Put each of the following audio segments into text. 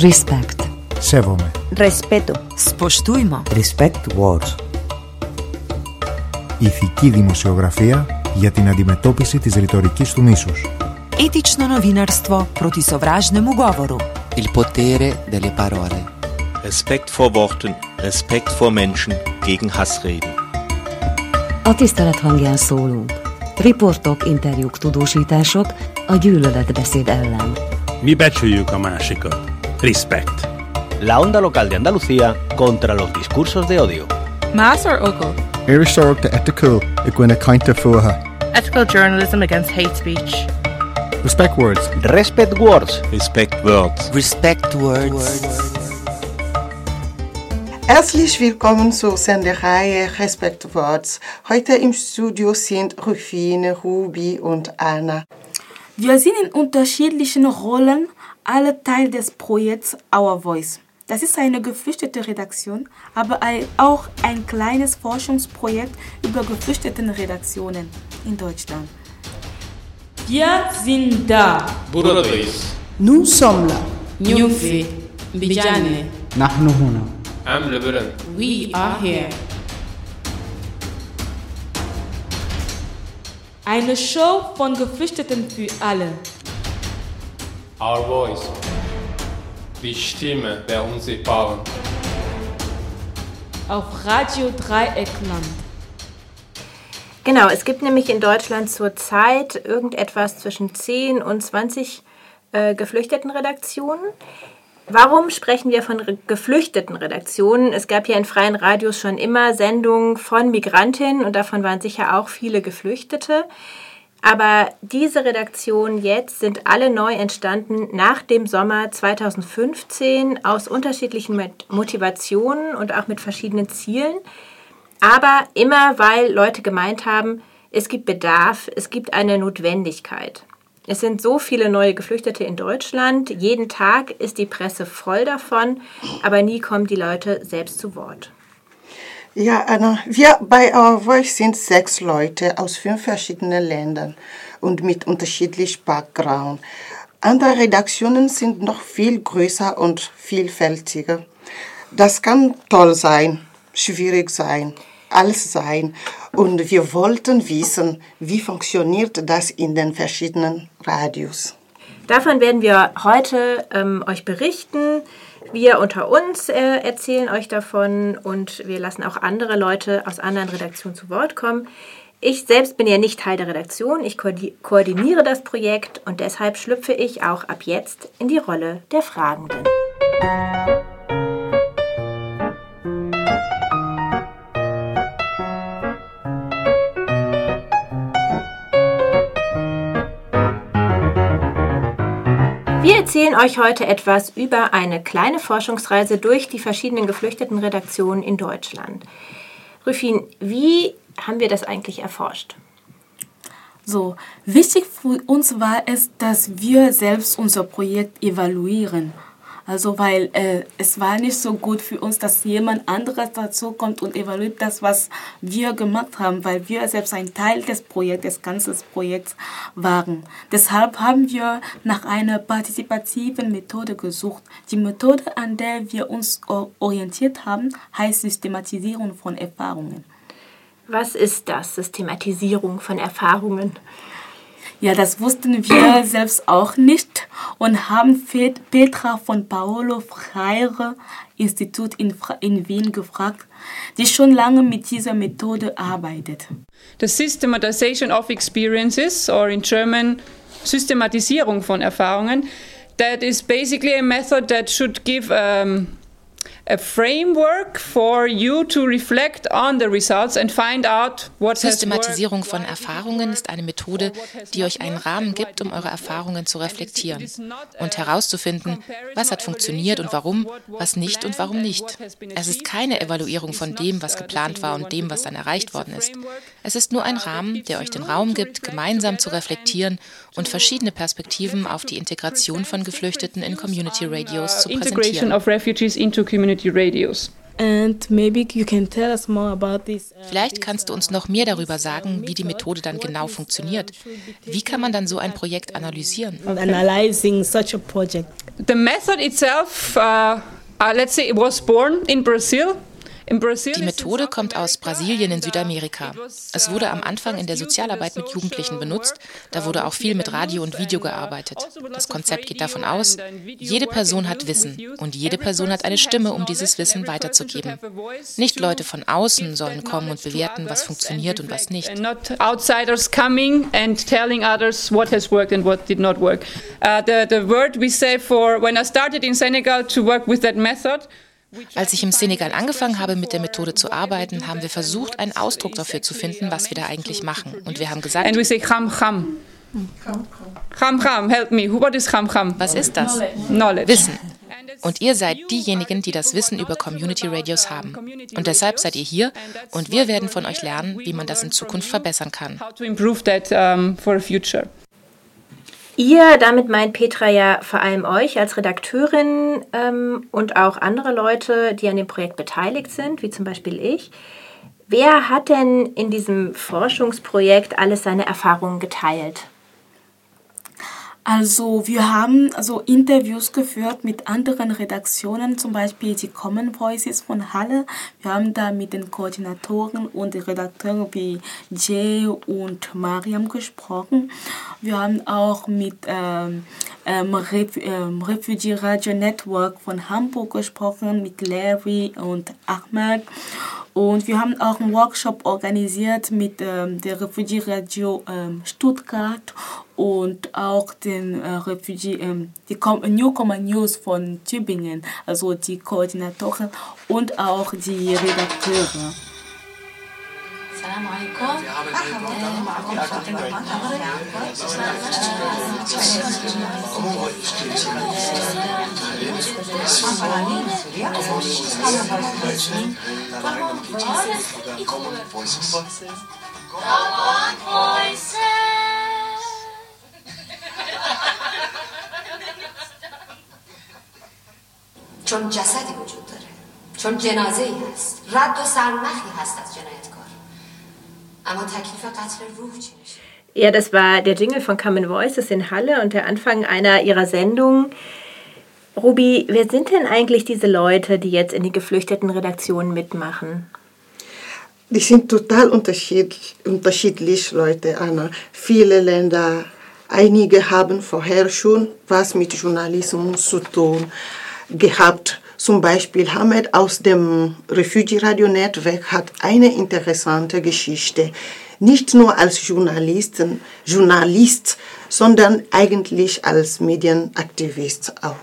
Respect. Σέβομαι. Respeto. Spoštujmo. Respect words. Ηθική δημοσιογραφία για την αντιμετώπιση της ρητορικής του μίσους. Etično novinarstvo proti sovražnemu govoru. Il potere delle parole. Respekt vor Worten, Respekt vor Menschen gegen Hassreden. A tisztelet hangján szólunk. Riportok, interjúk, tudósítások a gyűlöletbeszéd ellen. Mi becsüljük a másikat. Respect. La onda local de Andalucía contra los discursos de odio. Más or ogo? Iristorg de ethical i gwyna kainte fuha. Ethical journalism against hate speech. Respect words. Respect words. Respect words. Respect words. Herzlich willkommen zur Sendereihe Respect Words. Heute im Studio sind Rufine, Ruby und Anna. Wir sind in unterschiedlichen Rollen alle Teil des Projekts Our Voice. Das ist eine geflüchtete Redaktion, aber auch ein kleines Forschungsprojekt über geflüchteten Redaktionen in Deutschland. Wir sind da. Buradayız. Nous sommes là. Nyumfi. Bijane. Nahnu huna. Am We are here. Eine Show von Geflüchteten für alle. Our voice. Die Stimme der Unsichtbaren. Auf Radio Dreieckland. Genau, es gibt nämlich in Deutschland zurzeit irgendetwas zwischen 10 und 20 äh, geflüchteten Redaktionen. Warum sprechen wir von geflüchteten Redaktionen? Es gab ja in freien Radios schon immer Sendungen von Migrantinnen und davon waren sicher auch viele Geflüchtete. Aber diese Redaktionen jetzt sind alle neu entstanden nach dem Sommer 2015 aus unterschiedlichen Motivationen und auch mit verschiedenen Zielen. Aber immer weil Leute gemeint haben, es gibt Bedarf, es gibt eine Notwendigkeit. Es sind so viele neue Geflüchtete in Deutschland. Jeden Tag ist die Presse voll davon, aber nie kommen die Leute selbst zu Wort. Ja, Anna, wir bei Our Voice sind sechs Leute aus fünf verschiedenen Ländern und mit unterschiedlichem Background. Andere Redaktionen sind noch viel größer und vielfältiger. Das kann toll sein, schwierig sein, alles sein. Und wir wollten wissen, wie funktioniert das in den verschiedenen Radios. Davon werden wir heute ähm, euch berichten. Wir unter uns äh, erzählen euch davon und wir lassen auch andere Leute aus anderen Redaktionen zu Wort kommen. Ich selbst bin ja nicht Teil der Redaktion, ich koordiniere das Projekt und deshalb schlüpfe ich auch ab jetzt in die Rolle der Fragenden. Erzählen euch heute etwas über eine kleine Forschungsreise durch die verschiedenen geflüchteten Redaktionen in Deutschland. Rüfin, wie haben wir das eigentlich erforscht? So, wichtig für uns war es, dass wir selbst unser Projekt evaluieren. Also, weil äh, es war nicht so gut für uns, dass jemand anderes dazu kommt und evaluiert das, was wir gemacht haben, weil wir selbst ein Teil des Projekts, des ganzen Projekts waren. Deshalb haben wir nach einer partizipativen Methode gesucht. Die Methode, an der wir uns orientiert haben, heißt Systematisierung von Erfahrungen. Was ist das, Systematisierung von Erfahrungen? Ja, das wussten wir selbst auch nicht und haben Petra von Paolo Freire Institut in, in Wien gefragt, die schon lange mit dieser Methode arbeitet. The systematization of experiences, or in German Systematisierung von Erfahrungen, that is basically a method that should give um, a framework for you to reflect on the results and find out what Systematisierung von Erfahrungen ist eine Methode, die euch einen Rahmen gibt, um eure Erfahrungen zu reflektieren und herauszufinden, was hat funktioniert und warum, was nicht und warum nicht. Es ist keine Evaluierung von dem, was geplant war und dem, was dann erreicht worden ist. Es ist nur ein Rahmen, der euch den Raum gibt, gemeinsam zu reflektieren und verschiedene Perspektiven auf die Integration von Geflüchteten in Community Radios zu präsentieren. Radios. And maybe you can tell us more about this. Vielleicht kannst du uns noch mehr darüber sagen, wie die Methode dann genau funktioniert. Wie kann man dann so ein Projekt analysieren? Analyzing such a project. The method itself, uh, uh, let's say, it was born in Brazil. Die Methode kommt aus Brasilien in Südamerika. Es wurde am Anfang in der Sozialarbeit mit Jugendlichen benutzt. Da wurde auch viel mit Radio und Video gearbeitet. Das Konzept geht davon aus, jede Person hat Wissen und jede Person hat eine Stimme, um dieses Wissen weiterzugeben. Nicht Leute von außen sollen kommen und bewerten, was funktioniert und was nicht. Outsiders coming and telling others what has worked and what did not work. Uh, the, the word we say for when I started in Senegal to work with that method. Als ich im Senegal angefangen habe, mit der Methode zu arbeiten, haben wir versucht, einen Ausdruck dafür zu finden, was wir da eigentlich machen. Und wir haben gesagt, And we say kham kham. Kham kham, help me. What is kham kham? Was ist das? Knowledge. Wissen. Und ihr seid diejenigen, die das Wissen über Community Radios haben. Und deshalb seid ihr hier und wir werden von euch lernen, wie man das in Zukunft verbessern kann. How to improve that um, for future. Ihr, damit meint Petra ja vor allem euch als Redakteurin ähm, und auch andere Leute, die an dem Projekt beteiligt sind, wie zum Beispiel ich. Wer hat denn in diesem Forschungsprojekt alles seine Erfahrungen geteilt? Also wir haben also Interviews geführt mit anderen Redaktionen, zum Beispiel die Common Voices von Halle. Wir haben da mit den Koordinatoren und Redakteuren wie Jay und Mariam gesprochen. Wir haben auch mit ähm, ähm, ähm, Refugee Radio Network von Hamburg gesprochen, mit Larry und Ahmed. Und wir haben auch einen Workshop organisiert mit ähm, der Refugee Radio ähm, Stuttgart und auch den äh, Refugee, ähm, die Com Newcomer News von Tübingen, also die Koordinatoren und auch die Redakteure. السلام عليكم معكم فاطمة چون جسدی وجود داره چون جنازه ای هست رد و سرنخی هست از جنایتکار اما تکلیف قتل روح چی میشه Ja, das war der Jingle von Common Voices in Halle und der Anfang einer ihrer Sendungen. Ruby, wer sind denn eigentlich diese Leute, die jetzt in die geflüchteten Redaktionen mitmachen? Die sind total unterschiedlich, unterschiedlich, Leute, Anna. Viele Länder, einige haben vorher schon was mit Journalismus zu tun gehabt. Zum Beispiel Hamed aus dem Refugee Radio Netzwerk hat eine interessante Geschichte. Nicht nur als Journalisten, Journalist, sondern eigentlich als Medienaktivist auch.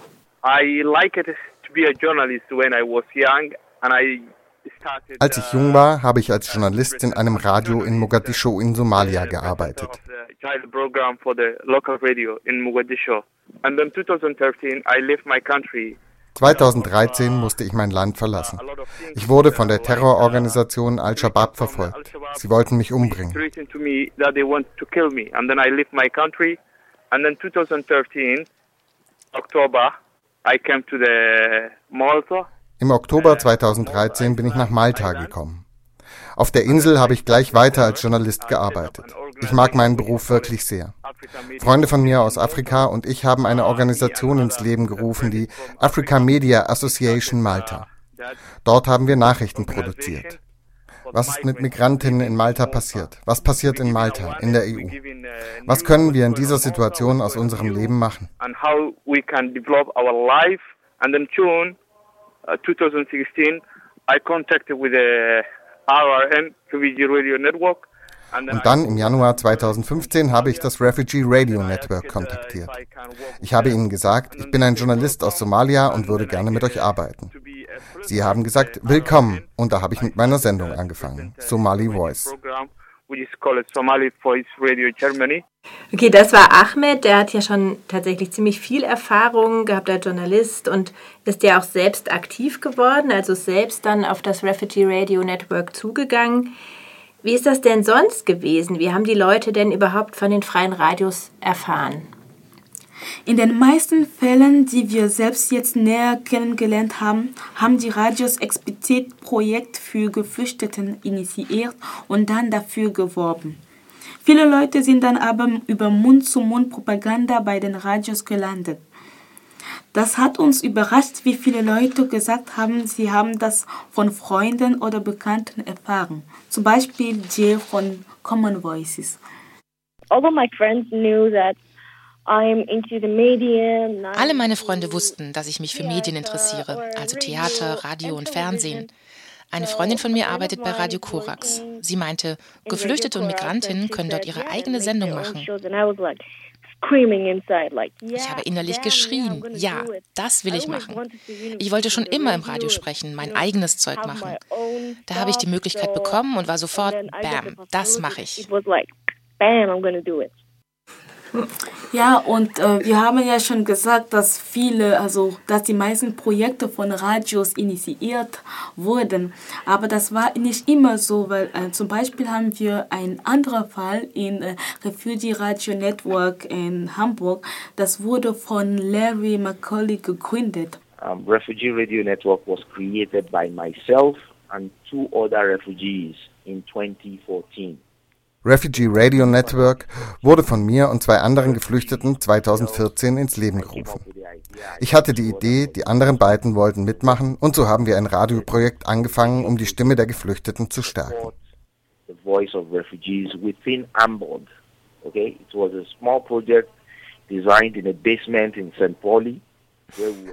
I liked it to be a journalist when I was young and I started Als ich jung war, habe ich als Journalist in einem Radio in Mogadischu in Somalia gearbeitet. The child program for the local radio in Mogadishu. And in 2013 I left my country 2013 musste ich mein Land verlassen. Ich wurde von der Terrororganisation Al-Shabaab verfolgt. Sie wollten mich umbringen. threatened to me that they want to kill me. And then I left my country. And then 2013, October, I came to the Malta. Im Oktober 2013 bin ich nach Malta gekommen. Auf der Insel habe ich gleich weiter als Journalist gearbeitet. Ich mag meinen Beruf wirklich sehr. Freunde von mir aus Afrika und ich haben eine Organisation ins Leben gerufen, die Africa Media Association Malta. Dort haben wir Nachrichten produziert. Was ist mit Migrantinnen in Malta passiert? Was passiert in Malta, in der EU? Was können wir in dieser Situation aus unserem Leben machen? And then June uh, 2016, I contacted with the RRN, Refugee Radio Network. Und dann im Januar 2015 habe ich das Refugee Radio Network kontaktiert. Ich habe ihnen gesagt, ich bin ein Journalist aus Somalia und würde gerne mit euch arbeiten. Sie haben gesagt, willkommen. Und da habe ich mit meiner Sendung angefangen, Somali Voice. Okay, das war Ahmed, der hat ja schon tatsächlich ziemlich viel Erfahrung gehabt als Journalist und ist ja auch selbst aktiv geworden, also selbst dann auf das Refugee Radio Network zugegangen. Wie ist das denn sonst gewesen? Wie haben die Leute denn überhaupt von den freien Radios erfahren? In den meisten Fällen, die wir selbst jetzt näher kennengelernt haben, haben die Radios explizit Projekt für Geflüchteten initiiert und dann dafür geworben. Viele Leute sind dann aber über Mund-zu-Mund-Propaganda bei den Radios gelandet. Das hat uns überrascht, wie viele Leute gesagt haben, sie haben das von Freunden oder Bekannten erfahren. Zum Beispiel Jill von Common Voices. Although my friends knew that alle meine Freunde wussten, dass ich mich für Medien interessiere, also Theater, Radio und Fernsehen. Eine Freundin von mir arbeitet bei Radio Korax. Sie meinte, Geflüchtete und Migrantinnen können dort ihre eigene Sendung machen. Ich habe innerlich geschrien, ja, das will ich machen. Ich wollte schon immer im Radio sprechen, mein eigenes Zeug machen. Da habe ich die Möglichkeit bekommen und war sofort, bam, das mache ich. Ja, und äh, wir haben ja schon gesagt, dass viele, also dass die meisten Projekte von Radios initiiert wurden. Aber das war nicht immer so, weil äh, zum Beispiel haben wir einen anderen Fall in äh, Refugee Radio Network in Hamburg. Das wurde von Larry McCauley gegründet. Um, Refugee Radio Network was created by myself and two other refugees in 2014. Refugee Radio Network wurde von mir und zwei anderen Geflüchteten 2014 ins Leben gerufen. Ich hatte die Idee, die anderen beiden wollten mitmachen und so haben wir ein Radioprojekt angefangen, um die Stimme der Geflüchteten zu stärken.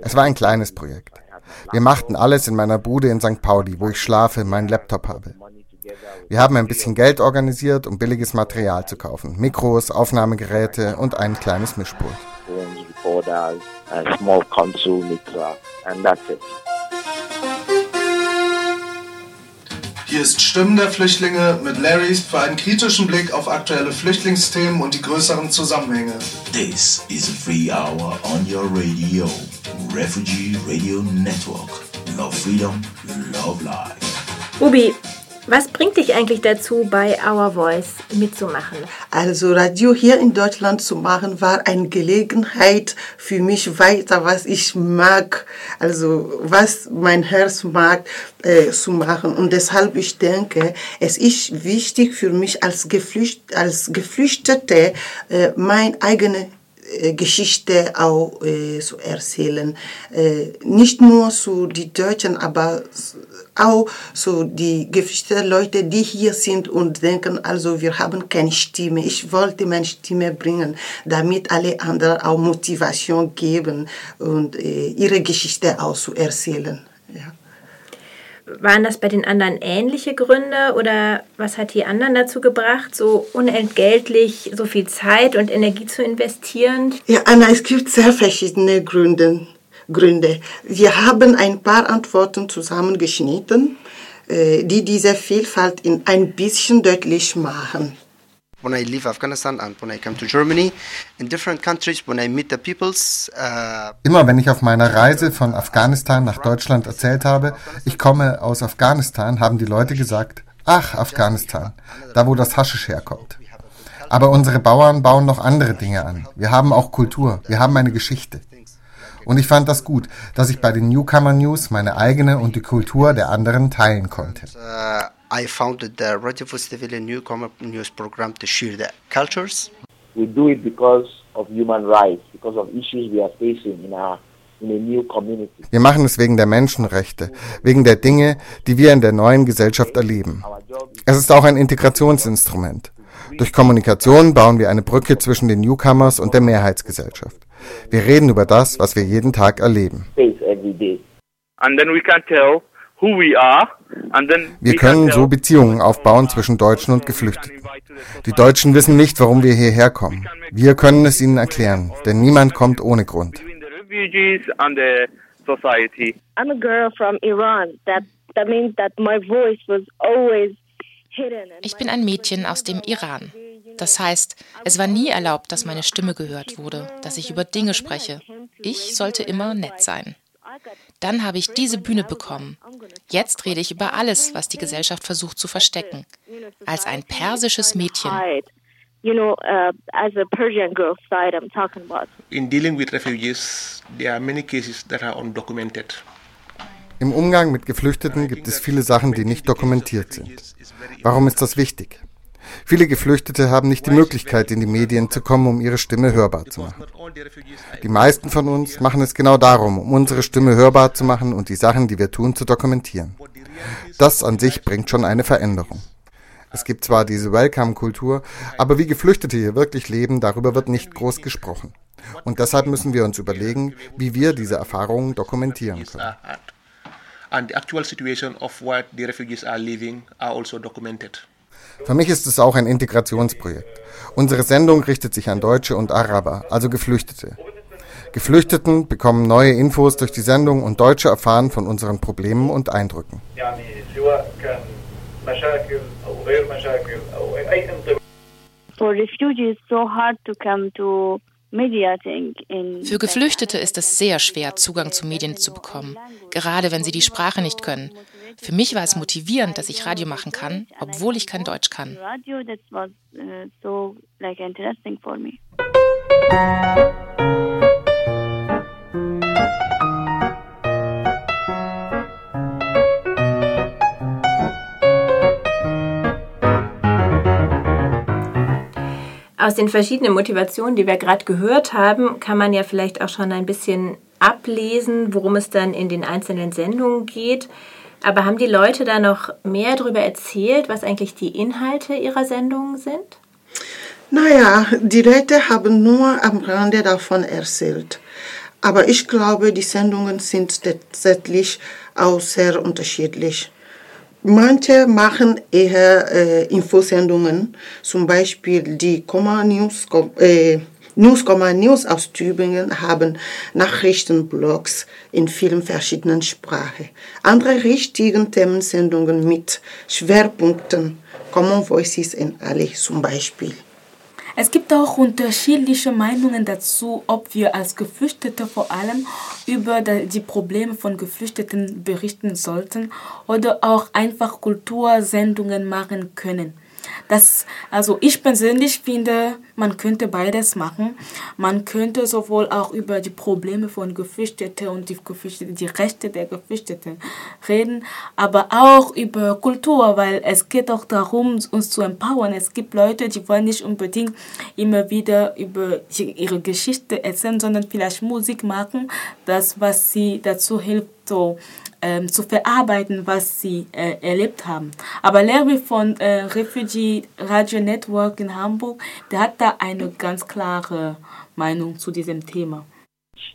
Es war ein kleines Projekt. Wir machten alles in meiner Bude in St. Pauli, wo ich schlafe, meinen Laptop habe. Wir haben ein bisschen Geld organisiert, um billiges Material zu kaufen. Mikros, Aufnahmegeräte und ein kleines Mischpult. Hier ist Stimmen der Flüchtlinge mit Larry für einen kritischen Blick auf aktuelle Flüchtlingsthemen und die größeren Zusammenhänge. This is a free hour on your radio. Refugee Radio Network. Love freedom, love life. Ubi, was bringt dich eigentlich dazu, bei Our Voice mitzumachen? Also Radio hier in Deutschland zu machen, war eine Gelegenheit für mich weiter, was ich mag, also was mein Herz mag, äh, zu machen. Und deshalb ich denke, es ist wichtig für mich als, Geflücht, als Geflüchtete, äh, mein eigenes äh, Geschichte auch äh, zu erzählen. Äh, nicht nur zu die Deutschen, aber auch so die geflüchteten Leute, die hier sind und denken, also wir haben keine Stimme. Ich wollte meine Stimme bringen, damit alle anderen auch Motivation geben und äh, ihre Geschichte auch zu erzählen. Ja. Waren das bei den anderen ähnliche Gründe oder was hat die anderen dazu gebracht, so unentgeltlich so viel Zeit und Energie zu investieren? Ja, Anna, es gibt sehr verschiedene Gründe. Gründe. Wir haben ein paar Antworten zusammengeschnitten, äh, die diese Vielfalt in ein bisschen deutlich machen. when I leave Afghanistan and when I come to Germany, in different countries, when I meet the peoples. Uh Immer wenn ich auf meiner Reise von Afghanistan nach Deutschland erzählt habe, ich komme aus Afghanistan, haben die Leute gesagt, ach, Afghanistan, da wo das Haschisch herkommt. Aber unsere Bauern bauen noch andere Dinge an. Wir haben auch Kultur, wir haben eine Geschichte. Und ich fand das gut, dass ich bei den Newcomer News meine eigene und die Kultur der anderen teilen konnte. Uh, I founded the Radio for Civilian Newcomer News program to share the cultures. We do it because of human rights, because of issues we are facing in our wir machen es wegen der Menschenrechte, wegen der Dinge, die wir in der neuen Gesellschaft erleben. Es ist auch ein Integrationsinstrument. Durch Kommunikation bauen wir eine Brücke zwischen den Newcomers und der Mehrheitsgesellschaft. Wir reden über das, was wir jeden Tag erleben. Wir können so Beziehungen aufbauen zwischen Deutschen und Geflüchteten. Die Deutschen wissen nicht, warum wir hierher kommen. Wir können es ihnen erklären, denn niemand kommt ohne Grund. I'm a girl from Iran. That that means that my voice was always ich bin ein Mädchen aus dem Iran. Das heißt, es war nie erlaubt, dass meine Stimme gehört wurde, dass ich über Dinge spreche. Ich sollte immer nett sein. Dann habe ich diese Bühne bekommen. Jetzt rede ich über alles, was die Gesellschaft versucht zu verstecken. Als ein persisches Mädchen. you know, uh, as a Persian girl side, I'm talking about. In dealing with refugees, there are many cases that are undocumented. Im Umgang mit Geflüchteten gibt es viele Sachen, die nicht dokumentiert sind. Warum ist das wichtig? Viele Geflüchtete haben nicht die Möglichkeit, in die Medien zu kommen, um ihre Stimme hörbar zu machen. Die meisten von uns machen es genau darum, um unsere Stimme hörbar zu machen und die Sachen, die wir tun, zu dokumentieren. Das an sich bringt schon eine Veränderung. Es gibt zwar diese Welcome-Kultur, aber wie Geflüchtete hier wirklich leben, darüber wird nicht groß gesprochen. Und deshalb müssen wir uns überlegen, wie wir diese Erfahrungen dokumentieren können. And the actual situation of what the refugees are living are also documented. Für mich ist es auch ein Integrationsprojekt. Unsere Sendung richtet sich an Deutsche und Araber, also Geflüchtete. Geflüchteten bekommen neue Infos durch die Sendung und Deutsche erfahren von unseren Problemen und Eindrücken. For refugees, so hard to come to für Geflüchtete ist es sehr schwer, Zugang zu Medien zu bekommen, gerade wenn sie die Sprache nicht können. Für mich war es motivierend, dass ich Radio machen kann, obwohl ich kein Deutsch kann. Aus den verschiedenen Motivationen, die wir gerade gehört haben, kann man ja vielleicht auch schon ein bisschen ablesen, worum es dann in den einzelnen Sendungen geht. Aber haben die Leute da noch mehr darüber erzählt, was eigentlich die Inhalte ihrer Sendungen sind? Naja, die Leute haben nur am Rande davon erzählt. Aber ich glaube, die Sendungen sind tatsächlich auch sehr unterschiedlich. Manche machen eher äh, Infosendungen, zum Beispiel die Komma News, äh, News, News aus Tübingen haben Nachrichtenblogs in vielen verschiedenen Sprachen. Andere richtigen Themensendungen mit Schwerpunkten, Common Voices in Ali zum Beispiel. Es gibt auch unterschiedliche Meinungen dazu, ob wir als Geflüchtete vor allem über die Probleme von Geflüchteten berichten sollten oder auch einfach Kultursendungen machen können. Das, also ich persönlich finde, man könnte beides machen. Man könnte sowohl auch über die Probleme von Geflüchteten und die, Geflüchteten, die Rechte der Geflüchteten reden, aber auch über Kultur, weil es geht auch darum, uns zu empowern. Es gibt Leute, die wollen nicht unbedingt immer wieder über ihre Geschichte erzählen, sondern vielleicht Musik machen, das, was sie dazu hilft, so ähm, zu verarbeiten, was sie äh, erlebt haben. Aber Larry von äh, Refugee Radio Network in Hamburg, der hat da eine ganz klare Meinung zu diesem Thema.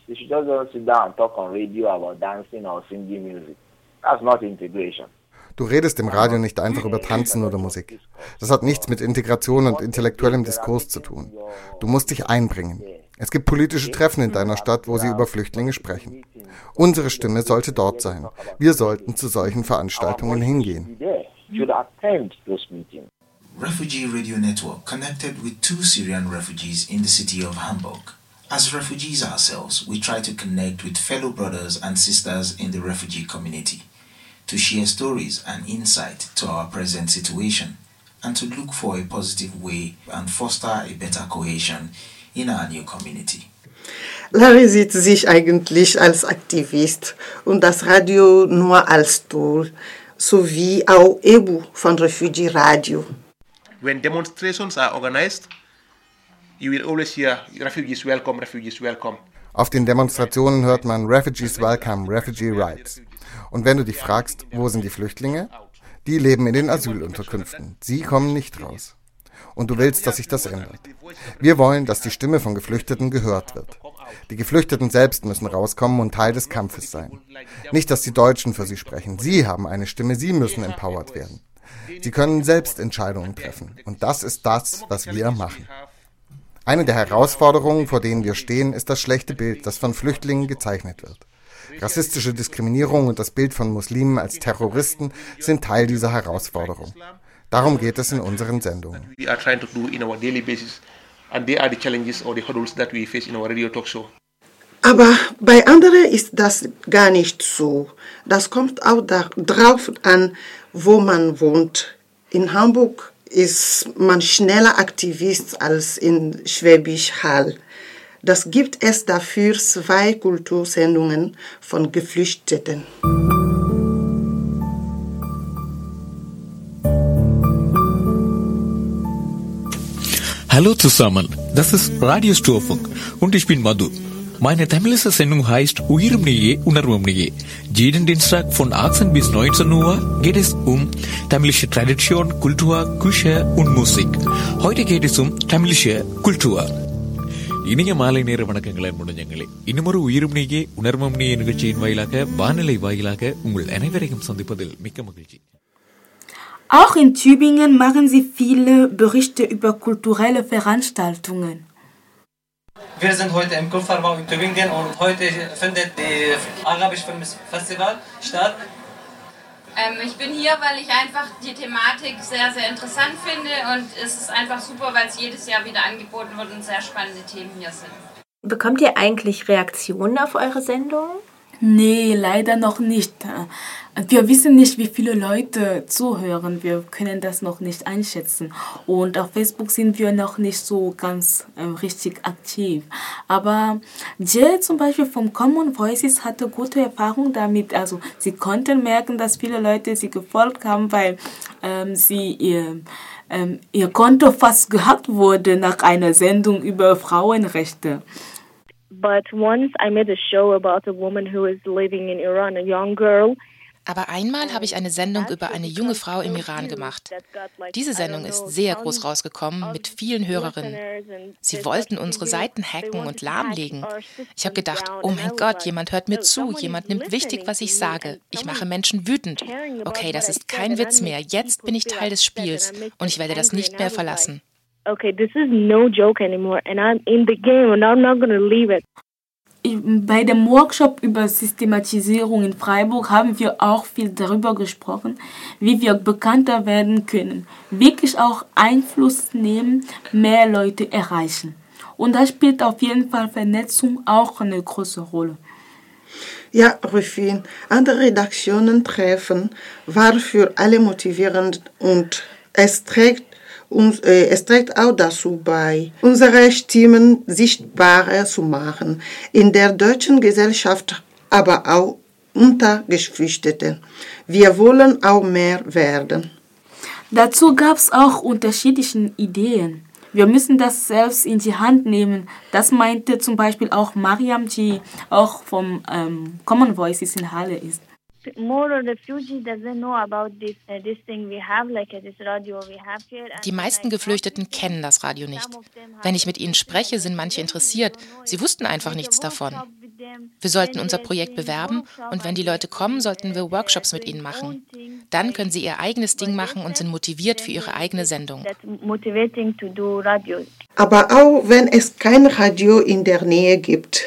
You should just sit down and talk on radio about dancing or singing music. That's not integration. Du redest im Radio nicht einfach über Tanzen oder Musik. Das hat nichts mit Integration und intellektuellem Diskurs zu tun. Du musst dich einbringen. Es gibt politische Treffen in deiner Stadt, wo sie über Flüchtlinge sprechen. Unsere Stimme sollte dort sein. Wir sollten zu solchen Veranstaltungen hingehen. Refugee Radio Network connected with two Syrian refugees in the city of Hamburg. As refugees ourselves, we try to connect with fellow brothers and sisters in the refugee community, to share stories and insight to our present situation, and to look for a positive way and foster a better cohesion in our new community. Larry sieht sich eigentlich als Aktivist und das Radio nur als Tool, sowie auch EBU von Refugee Radio. When demonstrations are organized, you will always hear refugees welcome, refugees welcome. Auf den Demonstrationen hört man Refugees Welcome, Refugee Rights. Und wenn du dich fragst, wo sind die Flüchtlinge? Die leben in den Asylunterkünften. Sie kommen nicht raus. Und du willst, dass sich das ändert. Wir wollen, dass die Stimme von Geflüchteten gehört wird. Die Geflüchteten selbst müssen rauskommen und Teil des Kampfes sein. Nicht, dass die Deutschen für sie sprechen. Sie haben eine Stimme, sie müssen empowered werden. Sie können selbst Entscheidungen treffen. Und das ist das, was wir machen. Eine der Herausforderungen, vor denen wir stehen, ist das schlechte Bild, das von Flüchtlingen gezeichnet wird. Rassistische Diskriminierung und das Bild von Muslimen als Terroristen sind Teil dieser Herausforderung. Darum geht es in unseren Sendungen. We are trying to do in our daily basis and they are the challenges or the hurdles that we face in our radio talk show. Aber bei anderen ist das gar nicht so. Das kommt auch darauf an, wo man wohnt. In Hamburg ist man schneller Aktivist als in Schwäbisch Hall. Das gibt es dafür zwei Kultursendungen von Geflüchteten. Hallo zusammen, das ist Radio Sturfunk und ich bin Madhu. Meine tamilische Sendung heißt Uirum Niye, Unarvum Niye. Jeden Dienstag von 18 bis 19 Uhr geht es um tamilische Tradition, Kultur, Küche und Musik. Heute geht es um tamilische Kultur. இனிய மாலை நேர வணக்கங்கள் அன்புடன் ஞங்களே இன்னும் ஒரு உயிரும் நீயே உணர்வும் நீயே நிகழ்ச்சியின் வாயிலாக வானிலை வாயிலாக உங்கள் அனைவரையும் சந்திப்பதில் மிக்க மகிழ்ச்சி Auch in Tübingen machen sie viele Berichte über kulturelle Veranstaltungen. Wir sind heute im Kupferbau in Tübingen und heute findet die Arabisch Film Festival statt. Ähm, ich bin hier, weil ich einfach die Thematik sehr, sehr interessant finde und es ist einfach super, weil es jedes Jahr wieder angeboten wird und sehr spannende Themen hier sind. Bekommt ihr eigentlich Reaktionen auf eure Sendung? Nee, leider noch nicht. Wir wissen nicht, wie viele Leute zuhören. Wir können das noch nicht einschätzen. Und auf Facebook sind wir noch nicht so ganz äh, richtig aktiv. Aber Jill zum Beispiel vom Common Voices hatte gute Erfahrung damit. Also sie konnten merken, dass viele Leute sie gefolgt haben, weil ähm, sie ihr, ähm, ihr Konto fast gehackt wurde nach einer Sendung über Frauenrechte. But once I made a show about a woman who is living in Iran, a young girl. Aber einmal habe ich eine Sendung über eine junge Frau im Iran gemacht. Diese Sendung ist sehr groß rausgekommen mit vielen Hörerinnen. Sie wollten unsere Seiten hacken und lahmlegen. Ich habe gedacht, oh mein Gott, jemand hört mir zu, jemand nimmt wichtig, was ich sage. Ich mache Menschen wütend. Okay, das ist kein Witz mehr. Jetzt bin ich Teil des Spiels und ich werde das nicht mehr verlassen. Okay, this is no joke anymore and I'm in the game and I'm not going to leave it. Bei dem Workshop über Systematisierung in Freiburg haben wir auch viel darüber gesprochen, wie wir bekannter werden können, wirklich auch Einfluss nehmen, mehr Leute erreichen. Und da spielt auf jeden Fall Vernetzung auch eine große Rolle. Ja, Rufin, andere Redaktionen treffen war für alle motivierend und es trägt uns, äh, es trägt auch dazu bei, unsere Stimmen sichtbarer zu machen, in der deutschen Gesellschaft, aber auch unter Geflüchteten. Wir wollen auch mehr werden. Dazu gab es auch unterschiedliche Ideen. Wir müssen das selbst in die Hand nehmen. Das meinte zum Beispiel auch Mariam, die auch vom ähm, Common Voices in Halle ist. Uh, this thing we have like uh, this radio we have here. Die meisten Geflüchteten kennen das Radio nicht. Wenn ich mit ihnen spreche, sind manche interessiert. Sie wussten einfach nichts davon. Wir sollten unser Projekt bewerben und wenn die Leute kommen, sollten wir Workshops mit ihnen machen. Dann können sie ihr eigenes Ding machen und sind motiviert für ihre eigene Sendung. Aber auch wenn es kein Radio in der Nähe gibt,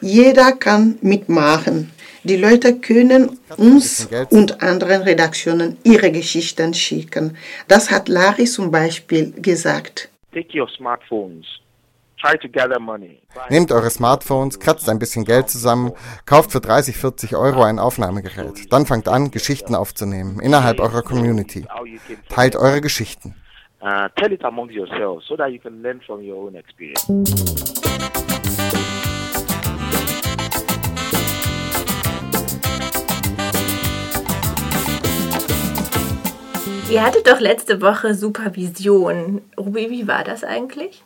jeder kann mitmachen. Die Leute können uns und anderen Redaktionen ihre Geschichten schicken. Das hat Larry zum Beispiel gesagt. Take your smartphones. Try to gather money. Nehmt eure Smartphones, kratzt ein bisschen Geld zusammen, kauft für 30, 40 Euro ein Aufnahmegerät. Dann fangt an, Geschichten aufzunehmen innerhalb eurer Community. Teilt eure Geschichten. Uh, tell it amongst yourselves so that you can learn from your own experience. Ihr hattet doch letzte Woche Supervision. Ruby, wie war das eigentlich?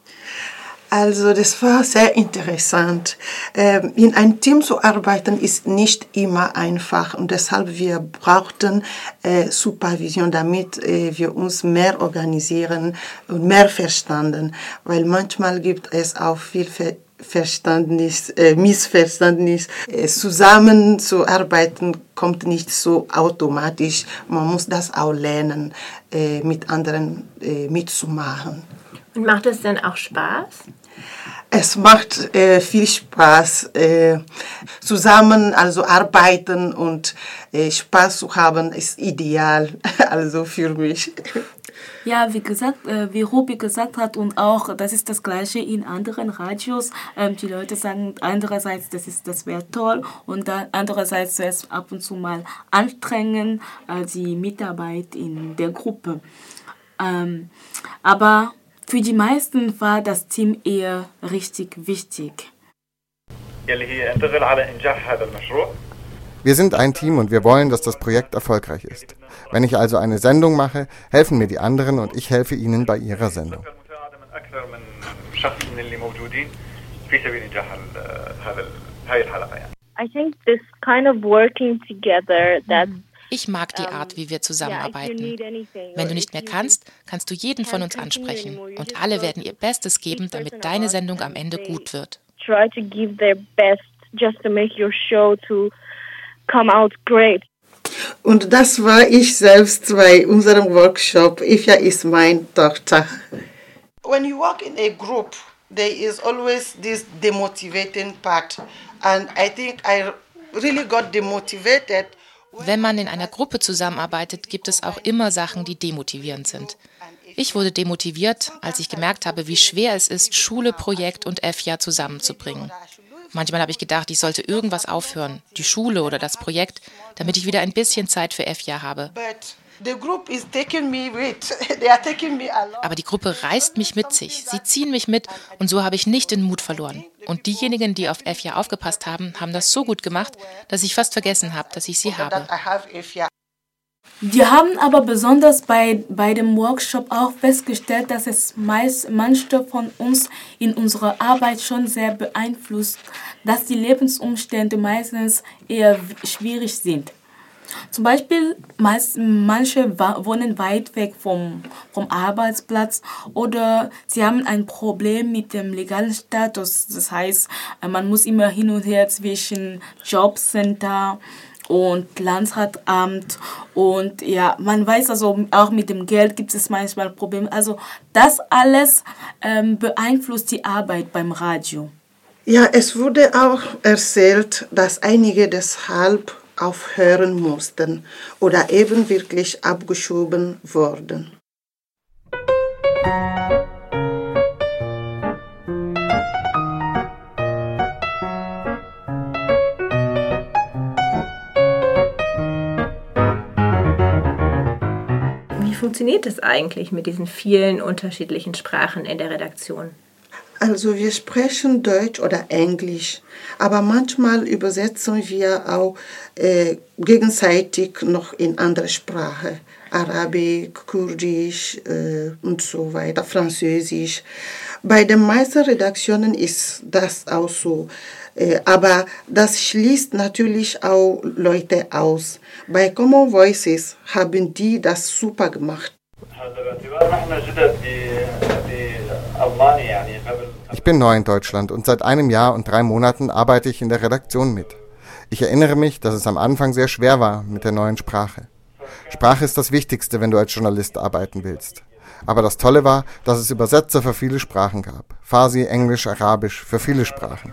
Also das war sehr interessant. Ähm, in einem Team zu arbeiten ist nicht immer einfach und deshalb wir brauchten äh, Supervision, damit äh, wir uns mehr organisieren und mehr verstanden, weil manchmal gibt es auch viel Verständnis, äh, Missverständnis. Äh, zusammenzuarbeiten kommt nicht so automatisch. Man muss das auch lernen, äh, mit anderen äh, mitzumachen. Und macht es dann auch Spaß? Es macht äh, viel Spaß, äh, zusammen also arbeiten und Spaß zu haben ist ideal, also für mich. Ja, wie gesagt, äh, wie Ruby gesagt hat und auch, das ist das Gleiche in anderen Radios. Ähm, die Leute sagen einerseits, das ist, das wäre toll und dann andererseits wäre es ab und zu mal anstrengend, äh, die Mitarbeit in der Gruppe. Ähm, aber für die meisten war das Team eher richtig wichtig. Wir sind ein Team und wir wollen, dass das Projekt erfolgreich ist. Wenn ich also eine Sendung mache, helfen mir die anderen und ich helfe ihnen bei ihrer Sendung. That Ich mag die Art, wie wir zusammenarbeiten. Wenn du nicht mehr kannst, kannst du jeden von uns ansprechen und alle werden ihr Bestes geben, damit deine Sendung am Ende gut wird. try to give their best just to make your show to come out great. Und das war ich selbst bei unserem Workshop. Ifya ist meine Tochter. When you work in a group, there is always this demotivating part. And I think I really got demotivated Wenn man in einer Gruppe zusammenarbeitet, gibt es auch immer Sachen, die demotivierend sind. Ich wurde demotiviert, als ich gemerkt habe, wie schwer es ist, Schule, Projekt und FJA zusammenzubringen. Manchmal habe ich gedacht, ich sollte irgendwas aufhören, die Schule oder das Projekt, damit ich wieder ein bisschen Zeit für FJA habe. Aber die Gruppe reißt mich mit sich. Sie ziehen mich mit und so habe ich nicht den Mut verloren. Und diejenigen, die auf FJA aufgepasst haben, haben das so gut gemacht, dass ich fast vergessen habe, dass ich sie habe. That I have Ifya. Wir haben aber besonders bei, bei dem Workshop auch festgestellt, dass es meist manche von uns in unserer Arbeit schon sehr beeinflusst, dass die Lebensumstände meistens eher schwierig sind. Zum Beispiel, meist, manche wohnen weit weg vom, vom Arbeitsplatz oder sie haben ein Problem mit dem legalen Status. Das heißt, man muss immer hin und her zwischen Jobcenter und Landratsamt und ja, man weiß also auch mit dem Geld gibt es manchmal Probleme. Also das alles ähm, beeinflusst die Arbeit beim Radio. Ja, es wurde auch erzählt, dass einige deshalb aufhören mussten oder eben wirklich abgeschoben wurden. Funktioniert es eigentlich mit diesen vielen unterschiedlichen Sprachen in der Redaktion? Also wir sprechen Deutsch oder Englisch, aber manchmal übersetzen wir auch äh, gegenseitig noch in andere Sprache. Arabisch, Kurdisch äh, und so weiter, Französisch. Bei den meisten Redaktionen ist das auch so. Äh, aber das schließt natürlich auch Leute aus. Bei Common Voices haben die das super gemacht. Ich bin neu in Deutschland und seit einem Jahr und drei Monaten arbeite ich in der Redaktion mit. Ich erinnere mich, dass es am Anfang sehr schwer war mit der neuen Sprache. Sprache ist das Wichtigste, wenn du als Journalist arbeiten willst. Aber das Tolle war, dass es Übersetzer für viele Sprachen gab. Farsi, Englisch, Arabisch, für viele Sprachen.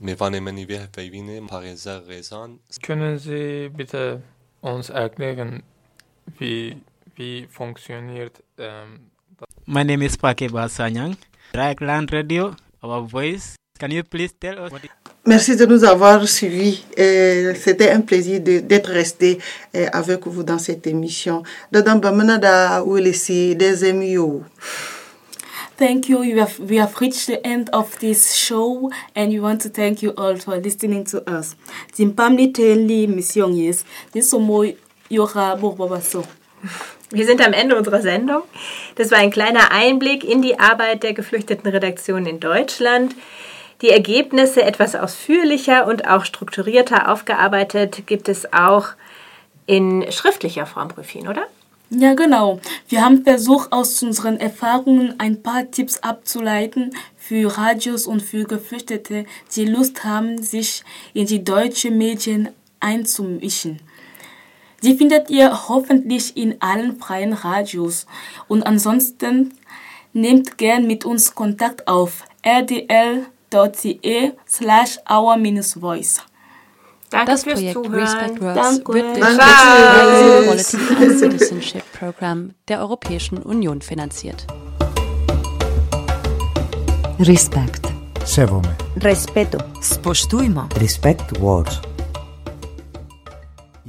Mevanemi wir verwine Pariser Resan. Können Sie bitte uns erklären, wie, wie funktioniert ähm, My name is Pake Basanyang, Dragland Radio, our voice. Can you please tell us? Merci de nous avoir suivis. Euh, c'était un plaisir d'être resté euh, avec vous dans cette émission. Dadam Bamanada Wilisi Dezemio. Thank you. you have, we have reached the end of this show and we want to thank you all for listening to us. Zimpamli Teli Mission yes. Wir sind am Ende unserer Sendung. Das war ein kleiner Einblick in die Arbeit der geflüchteten Redaktion in Deutschland. Die Ergebnisse etwas ausführlicher und auch strukturierter aufgearbeitet gibt es auch in schriftlicher Form, Rufin, oder? Ja, genau. Wir haben versucht, aus unseren Erfahrungen ein paar Tipps abzuleiten für Radios und für Geflüchtete, die Lust haben, sich in die deutschen Medien einzumischen. Sie findet ihr hoffentlich in allen freien Radios. Und ansonsten nehmt gern mit uns Kontakt auf rdl.de slash our-voice. Danke das fürs Projekt Zuhören. Respect Works Danke. wird durch das Equality and Citizenship Program der Europäischen Union finanziert. Respekt. Sevome. Respeto. Spoštujmo. Respect Works.